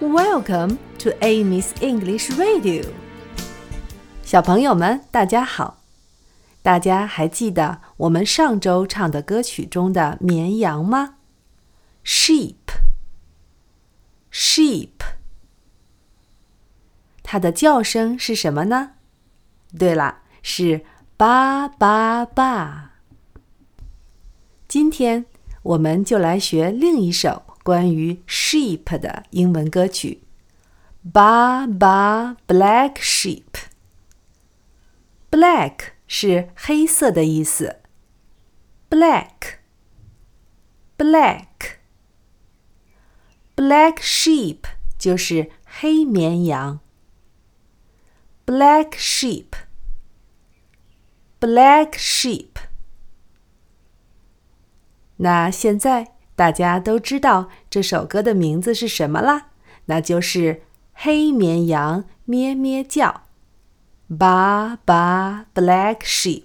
Welcome to Amy's English Radio。小朋友们，大家好！大家还记得我们上周唱的歌曲中的绵羊吗？Sheep，sheep，它的叫声是什么呢？对了，是吧吧吧。今天我们就来学另一首。关于 sheep 的英文歌曲，Ba Ba Black Sheep。Black 是黑色的意思，Black，Black，Black sheep 就是黑绵羊，Black sheep，Black sheep。那现在。 大家都知道这首歌的名字是什么啦？那就是《黑绵羊咩咩叫》，Ba Ba Black Sheep。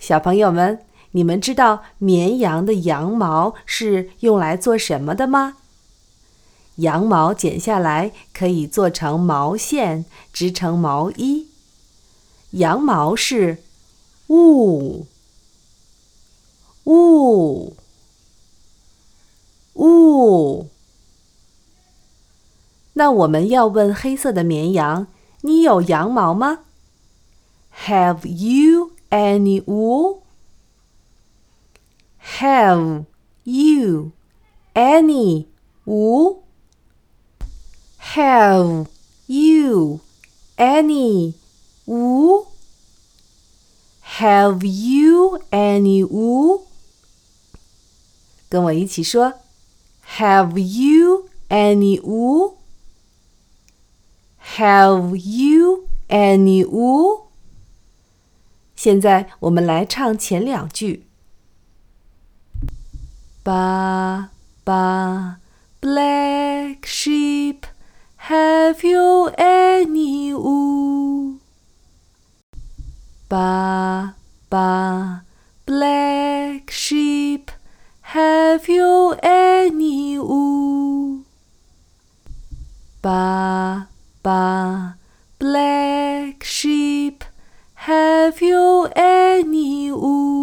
小朋友们，你们知道绵羊的羊毛是用来做什么的吗？羊毛剪下来可以做成毛线，织成毛衣。羊毛是雾，雾。呜！那我们要问黑色的绵羊：“你有羊毛吗？”Have you any wool? Have you any wool? Have you any wool? Have you any wool? 跟我一起说。Have you any wool? Have you any wool? 现在我们来唱前两句。Ba ba black sheep, have you any wool? Ba ba black sheep. Have you any wool? Ba ba black sheep, have you any wool?